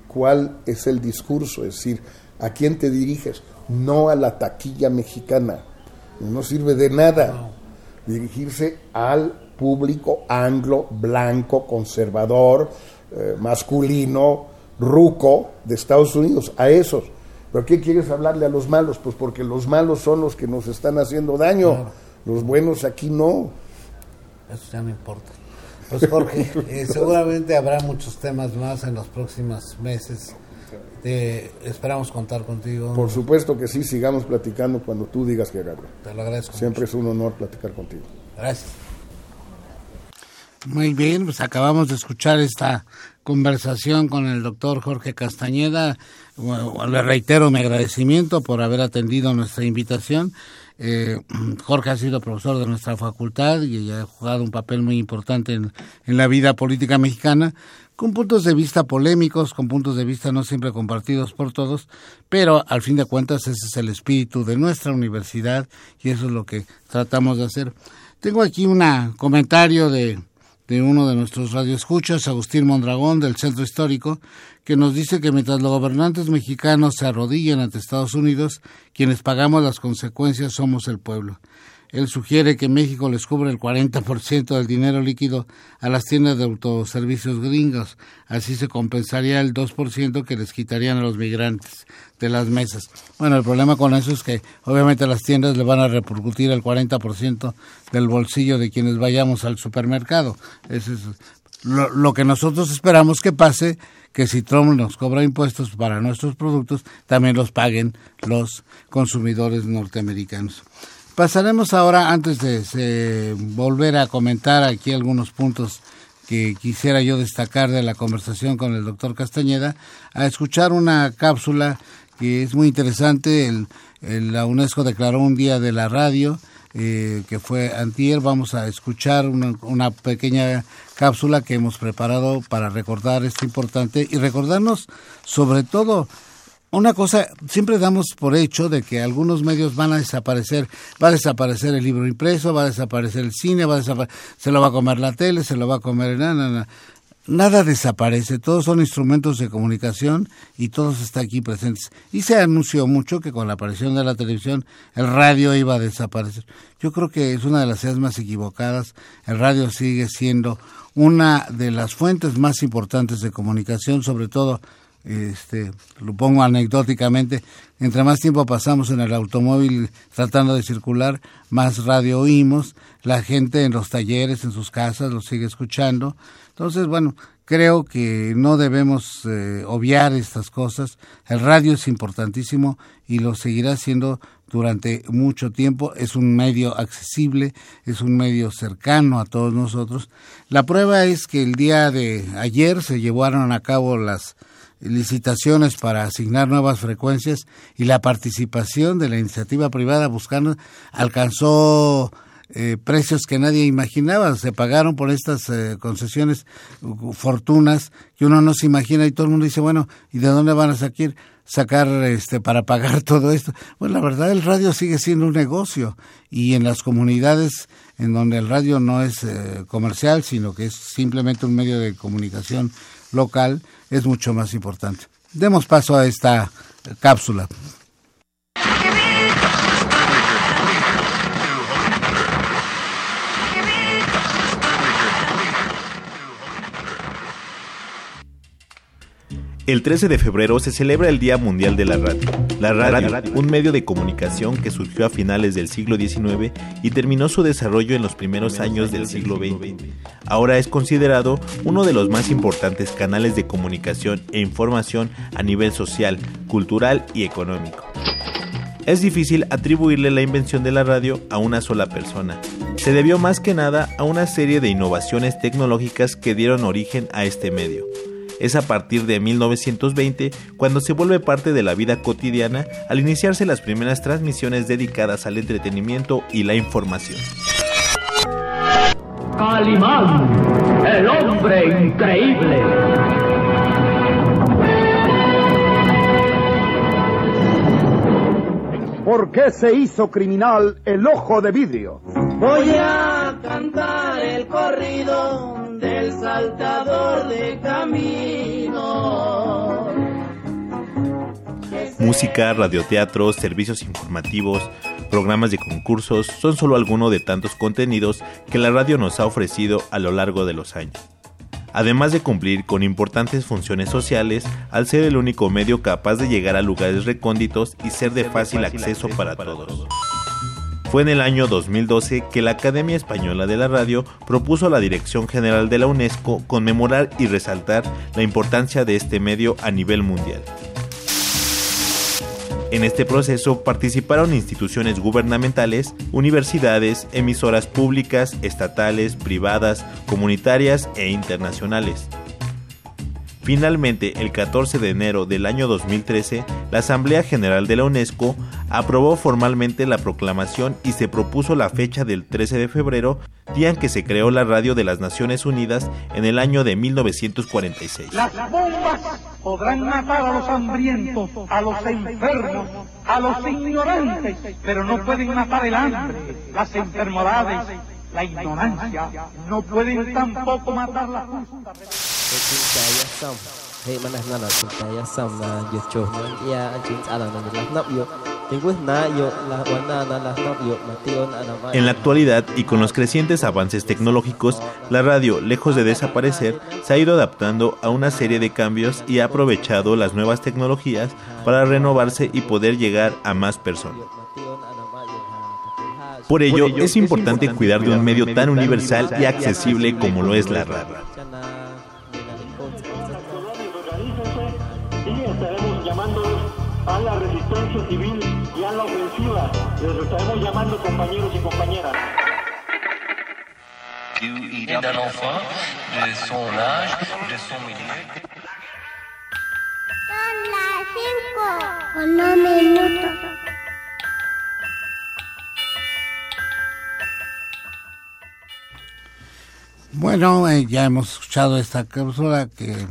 cuál es el discurso, es decir, a quién te diriges, no a la taquilla mexicana. No sirve de nada dirigirse al público anglo, blanco, conservador, eh, masculino, ruco de Estados Unidos, a esos. ¿Pero qué quieres hablarle a los malos? Pues porque los malos son los que nos están haciendo daño. Los buenos aquí no.
Eso ya no importa. Pues Jorge, eh, seguramente habrá muchos temas más en los próximos meses. esperamos contar contigo.
Por supuesto que sí, sigamos platicando cuando tú digas que.
Te lo agradezco.
Siempre es un honor platicar contigo.
Gracias. Muy bien, pues acabamos de escuchar esta conversación con el doctor Jorge Castañeda. le reitero mi agradecimiento por haber atendido nuestra invitación. Eh, Jorge ha sido profesor de nuestra facultad y ha jugado un papel muy importante en, en, la vida política mexicana, con puntos de vista polémicos, con puntos de vista no siempre compartidos por todos, pero al fin de cuentas ese es el espíritu de nuestra universidad y eso es lo que tratamos de hacer. Tengo aquí un comentario de de uno de nuestros radioescuchas, Agustín Mondragón, del Centro Histórico, que nos dice que mientras los gobernantes mexicanos se arrodillan ante Estados Unidos, quienes pagamos las consecuencias somos el pueblo. Él sugiere que México les cubre el 40% del dinero líquido a las tiendas de autoservicios gringos. Así se compensaría el 2% que les quitarían a los migrantes de las mesas. Bueno, el problema con eso es que obviamente las tiendas le van a repercutir el 40% del bolsillo de quienes vayamos al supermercado. Eso es lo, lo que nosotros esperamos que pase que si Trump nos cobra impuestos para nuestros productos, también los paguen los consumidores norteamericanos. Pasaremos ahora, antes de, volver a comentar aquí algunos puntos que quisiera yo destacar de la conversación con el doctor Castañeda, a escuchar una cápsula que es muy interesante. El, la UNESCO declaró un día de la radio, eh, que fue antier. Vamos a escuchar una, una, pequeña cápsula que hemos preparado para recordar esto importante y recordarnos sobre todo una cosa, siempre damos por hecho de que algunos medios van a desaparecer, va a desaparecer el libro impreso, va a desaparecer el cine, va a se lo va a comer la tele, se lo va a comer nada, nada desaparece, todos son instrumentos de comunicación y todos están aquí presentes. Y se anunció mucho que con la aparición de la televisión el radio iba a desaparecer. Yo creo que es una de las ideas más equivocadas. El radio sigue siendo una de las fuentes más importantes de comunicación, sobre todo este, lo pongo anecdóticamente, entre más tiempo pasamos en el automóvil tratando de circular, más radio oímos, la gente en los talleres, en sus casas, lo sigue escuchando. Entonces, bueno, creo que no debemos eh, obviar estas cosas. El radio es importantísimo y lo seguirá siendo durante mucho tiempo. Es un medio accesible, es un medio cercano a todos nosotros. La prueba es que el día de ayer se llevaron a cabo las licitaciones para asignar nuevas frecuencias y la participación de la iniciativa privada buscando alcanzó eh, precios que nadie imaginaba. Se pagaron por estas eh, concesiones fortunas que uno no se imagina y todo el mundo dice, bueno, ¿y de dónde van a sacar, sacar este, para pagar todo esto? Bueno, la verdad el radio sigue siendo un negocio y en las comunidades en donde el radio no es eh, comercial, sino que es simplemente un medio de comunicación local, es mucho más importante. Demos paso a esta cápsula.
El 13 de febrero se celebra el Día Mundial de la Radio. La radio, un medio de comunicación que surgió a finales del siglo XIX y terminó su desarrollo en los primeros años del siglo XX. Ahora es considerado uno de los más importantes canales de comunicación e información a nivel social, cultural y económico. Es difícil atribuirle la invención de la radio a una sola persona. Se debió más que nada a una serie de innovaciones tecnológicas que dieron origen a este medio. Es a partir de 1920 cuando se vuelve parte de la vida cotidiana al iniciarse las primeras transmisiones dedicadas al entretenimiento y la información.
Calimán, el hombre increíble.
¿Por qué se hizo criminal el ojo de vidrio?
Voy a cantar el corrido del saltador de camino.
Música, radioteatro, servicios informativos, programas de concursos son solo algunos de tantos contenidos que la radio nos ha ofrecido a lo largo de los años. Además de cumplir con importantes funciones sociales, al ser el único medio capaz de llegar a lugares recónditos y ser de fácil acceso para todos. Fue en el año 2012 que la Academia Española de la Radio propuso a la Dirección General de la UNESCO conmemorar y resaltar la importancia de este medio a nivel mundial. En este proceso participaron instituciones gubernamentales, universidades, emisoras públicas, estatales, privadas, comunitarias e internacionales. Finalmente, el 14 de enero del año 2013, la Asamblea General de la UNESCO aprobó formalmente la proclamación y se propuso la fecha del 13 de febrero, día en que se creó la Radio de las Naciones Unidas en el año de 1946.
Las bombas podrán matar a los hambrientos, a los enfermos, a los ignorantes, pero no pueden matar el hambre, las enfermedades, la ignorancia, no pueden tampoco matar la justa.
En la actualidad y con los crecientes avances tecnológicos, la radio, lejos de desaparecer, se ha ido adaptando a una serie de cambios y ha aprovechado las nuevas tecnologías para renovarse y poder llegar a más personas. Por ello, es importante cuidar de un medio tan universal y accesible como lo es la radio.
Llamando compañeros y compañeras. d'un enfant, de son âge, de son milieu.
Son las cinco, unos minutos.
Bueno, eh, ya hemos escuchado esta cápsula que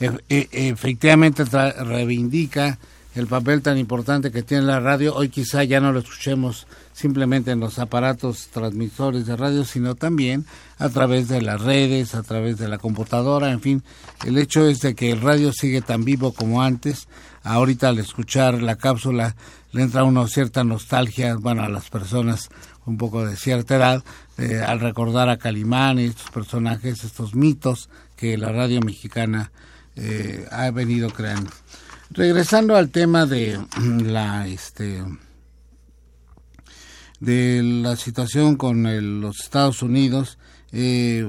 e e efectivamente reivindica el papel tan importante que tiene la radio. Hoy quizá ya no lo escuchemos simplemente en los aparatos transmisores de radio, sino también a través de las redes, a través de la computadora, en fin. El hecho es de que el radio sigue tan vivo como antes. Ahorita al escuchar la cápsula le entra a uno cierta nostalgia, bueno, a las personas un poco de cierta edad, eh, al recordar a Calimán y estos personajes, estos mitos que la radio mexicana eh, ha venido creando. Regresando al tema de la este de la situación con los Estados Unidos, eh,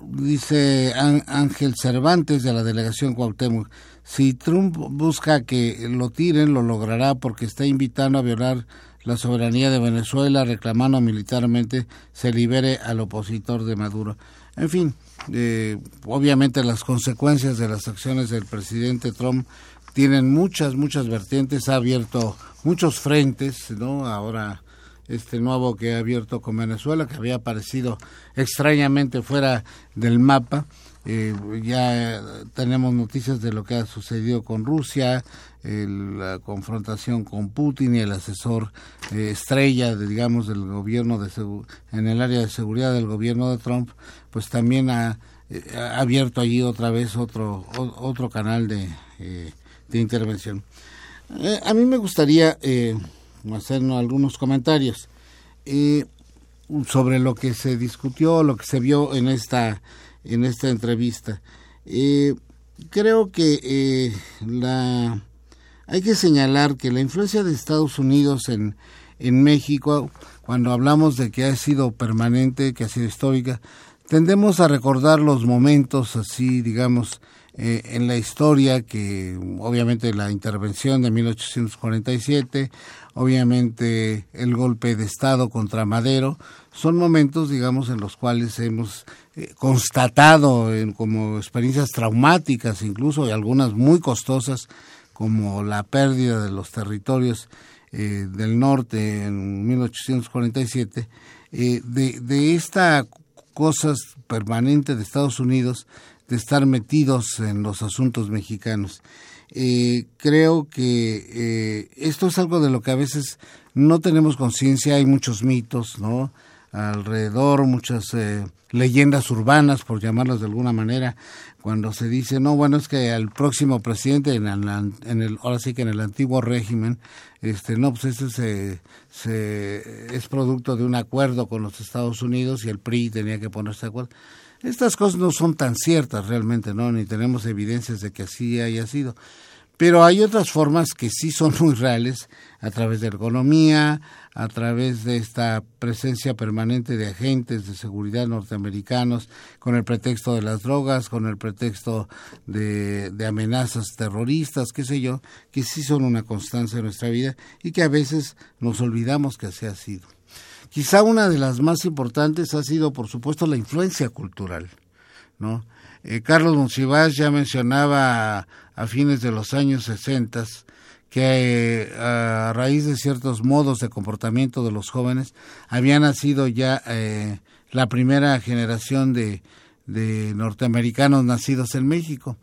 dice Ángel Cervantes de la delegación Cuauhtémoc, si Trump busca que lo tiren, lo logrará porque está invitando a violar la soberanía de Venezuela, reclamando militarmente se libere al opositor de Maduro. En fin, eh, obviamente las consecuencias de las acciones del presidente Trump tienen muchas, muchas vertientes, ha abierto muchos frentes, ¿no? Ahora este nuevo que ha abierto con Venezuela, que había aparecido extrañamente fuera del mapa. Eh, ya tenemos noticias de lo que ha sucedido con Rusia, la confrontación con Putin y el asesor eh, estrella, de, digamos, del gobierno de en el área de seguridad del gobierno de Trump, pues también ha, eh, abierto allí otra vez otro otro canal de, eh, de intervención. a mí me gustaría hacer algunos comentarios sobre lo que se discutió, lo que se vio en esta en esta entrevista. creo que eh, la hay que señalar que la influencia de Estados Unidos en, en México, cuando hablamos de que ha sido permanente, que ha sido histórica, tendemos a recordar los momentos así, digamos, eh, en la historia que obviamente la intervención de 1847, obviamente el golpe de Estado contra Madero, son momentos, digamos, en los cuales hemos eh, constatado en, como experiencias traumáticas, incluso y algunas muy costosas, como la pérdida de los territorios eh, del norte en 1847, de, de esta cosa permanente de Estados Unidos de estar metidos en los asuntos mexicanos. Eh, creo que eh, esto es algo de lo que a veces no tenemos conciencia, hay muchos mitos, ¿no? alrededor, muchas eh, leyendas urbanas, por llamarlas de alguna manera, cuando se dice, no, bueno, es que al próximo presidente, en el, en el ahora sí que en el antiguo régimen, este, no, pues este se, es producto de un acuerdo con los Estados Unidos y el PRI tenía que ponerse de acuerdo. Estas cosas no son tan ciertas realmente, ¿no? Ni tenemos evidencias de que así haya sido. Pero hay otras formas que sí son muy reales, a través de la economía, a través de esta presencia permanente de agentes de seguridad norteamericanos, con el pretexto de las drogas, con el pretexto de, de amenazas terroristas, qué sé yo, que sí son una constancia en nuestra vida y que a veces nos olvidamos que así ha sido. Quizá una de las más importantes ha sido, por supuesto, la influencia cultural, ¿no? Eh, Carlos Monsiváis ya mencionaba a, fines de los años 60 que eh, a raíz de ciertos modos de comportamiento de los jóvenes había nacido ya eh, la primera generación de, de, norteamericanos nacidos en México.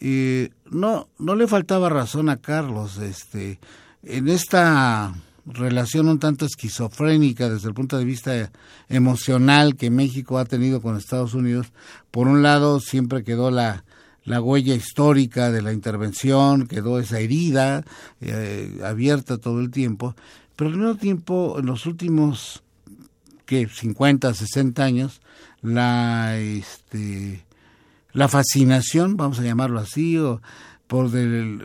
no, no le faltaba razón a Carlos. Este, en esta relación un tanto esquizofrénica desde el punto de vista emocional que México ha tenido con Estados Unidos. Por un lado, siempre quedó la, la huella histórica de la intervención, quedó esa herida eh, abierta todo el tiempo, pero al mismo tiempo, en los últimos que 50, 60 años, la este la fascinación, vamos a llamarlo así, o por de,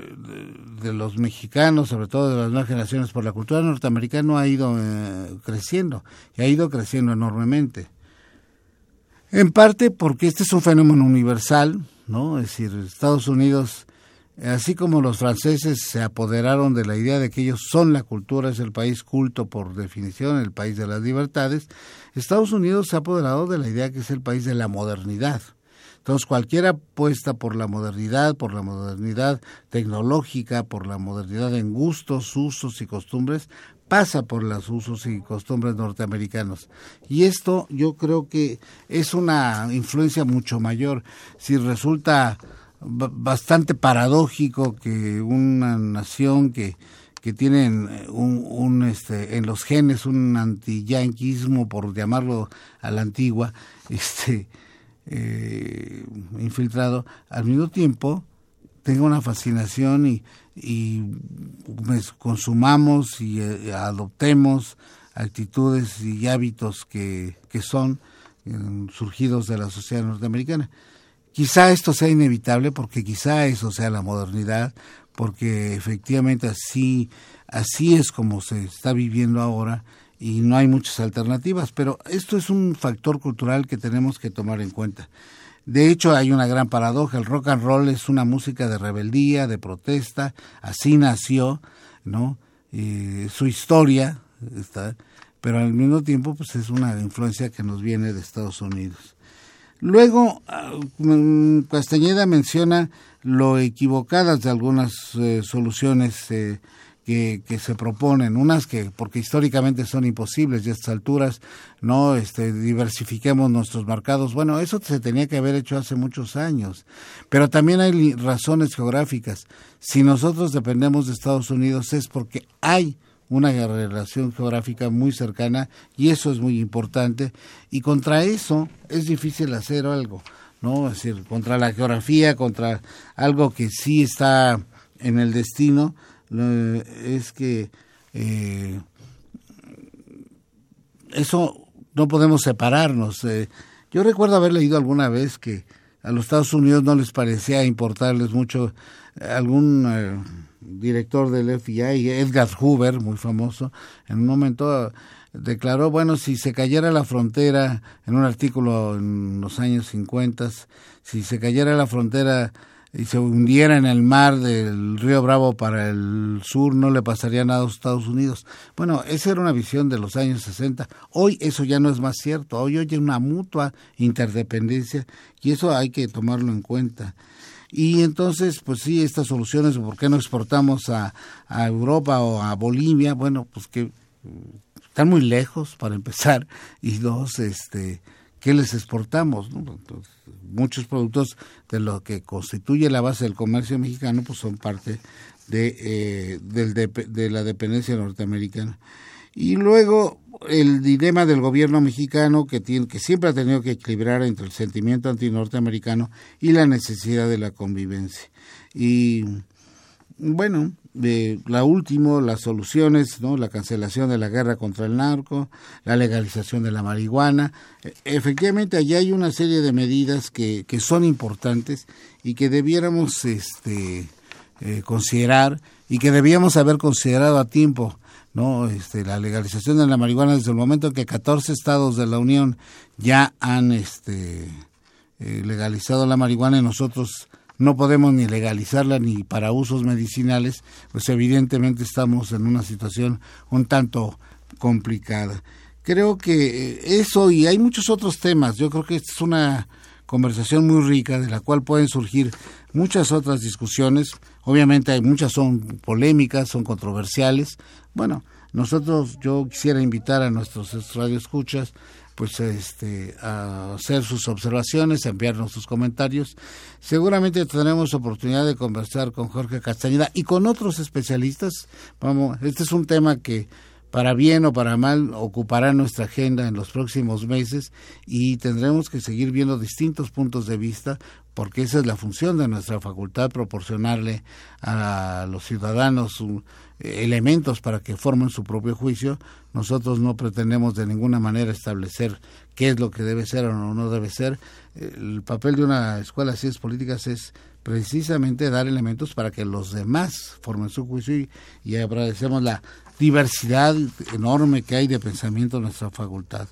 de, los mexicanos, sobre todo de las nuevas generaciones, por la cultura norteamericana ha ido eh, creciendo y ha ido creciendo enormemente. En parte porque este es un fenómeno universal, ¿no? Es decir, Estados Unidos, así como los franceses se apoderaron de la idea de que ellos son la cultura, es el país culto por definición, el país de las libertades, Estados Unidos se ha apoderado de la idea que es el país de la modernidad. Entonces, cualquier apuesta por la modernidad, por la modernidad tecnológica, por la modernidad en gustos, usos y costumbres, pasa por los usos y costumbres norteamericanos. Y esto yo creo que es una influencia mucho mayor. Si resulta bastante paradójico que una nación que que tienen un, un este en los genes un antiyanquismo por llamarlo a la antigua este eh, infiltrado, al mismo tiempo tenga una fascinación y, consumamos y eh, adoptemos actitudes y hábitos que, que son eh, surgidos de la sociedad norteamericana. Quizá esto sea inevitable porque quizá eso sea la modernidad, porque efectivamente así, así es como se está viviendo ahora y no hay muchas alternativas, pero esto es un factor cultural que tenemos que tomar en cuenta. De hecho, hay una gran paradoja, el rock and roll es una música de rebeldía, de protesta, así nació, ¿no? su historia está, pero al mismo tiempo pues es una influencia que nos viene de Estados Unidos. Luego, ah, mm, Castañeda menciona lo equivocadas de algunas eh, soluciones eh, que, que, se proponen, unas que porque históricamente son imposibles y a estas alturas no este, diversifiquemos nuestros mercados. Bueno, eso se tenía que haber hecho hace muchos años, pero también hay razones geográficas. Si nosotros dependemos de Estados Unidos es porque hay una relación geográfica muy cercana y eso es muy importante y contra eso es difícil hacer algo, ¿no? Es decir, contra la geografía, contra algo que sí está en el destino, es que eh, eso no podemos separarnos. Eh, yo recuerdo haber leído alguna vez que a los Estados Unidos no les parecía importarles mucho algún eh, director del FBI, Edgar Hoover, muy famoso, en un momento declaró, bueno, si se cayera la frontera, en un artículo en los años 50, si se cayera la frontera y se hundiera en el mar del río Bravo para el sur, no le pasaría nada a los Estados Unidos. Bueno, esa era una visión de los años 60. Hoy eso ya no es más cierto. Hoy hay una mutua interdependencia y eso hay que tomarlo en cuenta. Y entonces, pues sí, estas soluciones, ¿por qué no exportamos a, a Europa o a Bolivia? Bueno, pues que están muy lejos para empezar y dos, este, ¿qué les exportamos? muchos productos de lo que constituye la base del comercio mexicano pues son parte de, eh, la dependencia norteamericana. Y luego el dilema del gobierno mexicano que, que siempre ha tenido que equilibrar entre el sentimiento antinorteamericano y la necesidad de la convivencia. Y bueno, de la última, las soluciones, ¿no? La cancelación de la guerra contra el narco, la legalización de la marihuana. E, efectivamente, allí hay una serie de medidas que, que son importantes y que debiéramos este, eh, considerar y que debíamos haber considerado a tiempo. ¿no? Este, la legalización de la marihuana desde el momento en que 14 estados de la Unión ya han este, eh, legalizado la marihuana y nosotros no podemos ni legalizarla ni para usos medicinales, pues evidentemente estamos en una situación un tanto complicada. Creo que eh, eso y hay muchos otros temas, yo creo que es una conversación muy rica de la cual pueden surgir muchas otras discusiones. Obviamente hay muchas son polémicas, son controversiales. Bueno, nosotros yo quisiera invitar a nuestros radioescuchas pues este a hacer sus observaciones, a enviarnos sus comentarios. Seguramente tendremos oportunidad de conversar con Jorge Castañeda y con otros especialistas. Vamos, este es un tema que para bien o para mal ocupará nuestra agenda en los próximos meses y tendremos que seguir viendo distintos puntos de vista porque esa es la función de nuestra facultad, proporcionarle a los ciudadanos elementos para que formen su propio juicio. Nosotros no pretendemos de ninguna manera establecer qué es lo que debe ser o no, debe ser. El papel de una escuela de ciencias políticas es precisamente dar elementos para que los demás formen su juicio y, y agradecemos la diversidad enorme que hay de pensamiento en nuestra facultad.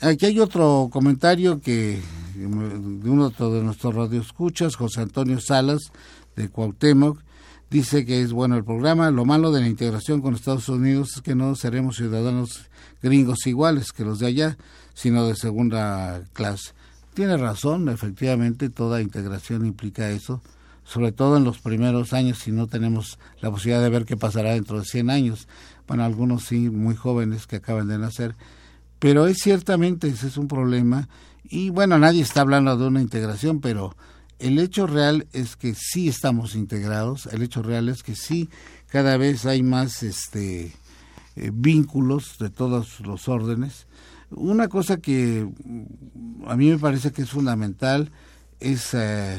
Aquí hay otro comentario que de uno de nuestros radioescuchas, José Antonio Salas, de Cuauhtémoc, dice que es bueno el programa. Lo malo de la integración con Estados Unidos es que no seremos ciudadanos gringos iguales que los de allá, sino de segunda clase. Tiene razón, efectivamente, toda integración implica eso, sobre todo en los primeros años, si no tenemos la posibilidad de ver qué pasará dentro de 100 años. Bueno, algunos sí, muy jóvenes que acaban de nacer pero es ciertamente ese es un problema y bueno, nadie está hablando de una integración, pero el hecho real es que sí estamos integrados, el hecho real es que sí cada vez hay más este eh, vínculos de todos los órdenes. Una cosa que a mí me parece que es fundamental es eh,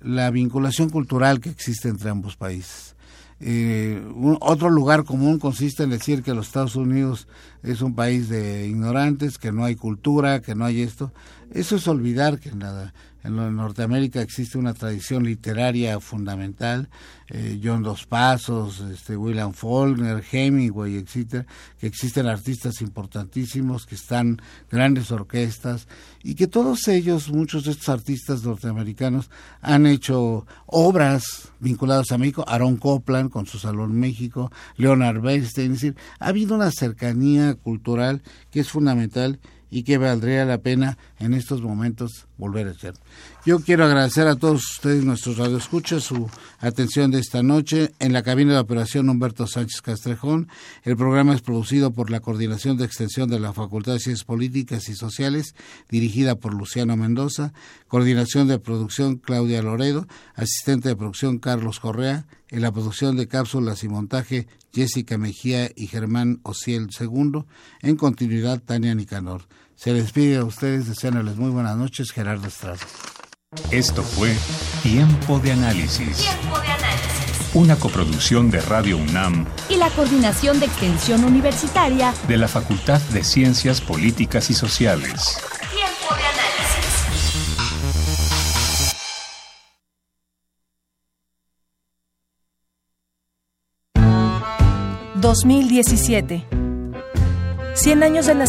la vinculación cultural que existe entre ambos países. Eh, otro lugar común consiste en decir que los Estados Unidos es un país de ignorantes, que no hay cultura, que no hay esto. Eso es olvidar que nada, en Norteamérica existe una tradición literaria fundamental, eh, John Dos Pasos, este, William Faulkner, Hemingway, etcétera, que existen artistas importantísimos, que están grandes orquestas y que todos ellos, muchos de estos artistas norteamericanos, han hecho obras vinculadas a México, Aaron Copland con su Salón México, Leonard Bernstein, ha habido una cercanía cultural que es fundamental y que valdría la pena en estos momentos volver a ser. Yo quiero agradecer a todos ustedes, nuestros radioescuchas, su atención de esta noche. En la cabina de operación Humberto Sánchez Castrejón. El programa es producido por la Coordinación de Extensión de la Facultad de Ciencias Políticas y Sociales, dirigida por Luciano Mendoza. Coordinación de producción Claudia Loredo. Asistente de producción Carlos Correa. En la producción de cápsulas y montaje Jessica Mejía y Germán Ociel II. En continuidad Tania Nicanor. Se despide a ustedes deseándoles muy buenas noches, Gerardo Estrada.
Esto fue Tiempo de Análisis.
Tiempo de Análisis.
Una coproducción de Radio UNAM
y la Coordinación de Extensión Universitaria
de la Facultad de Ciencias Políticas y Sociales.
Tiempo de Análisis.
2017. 100 años de la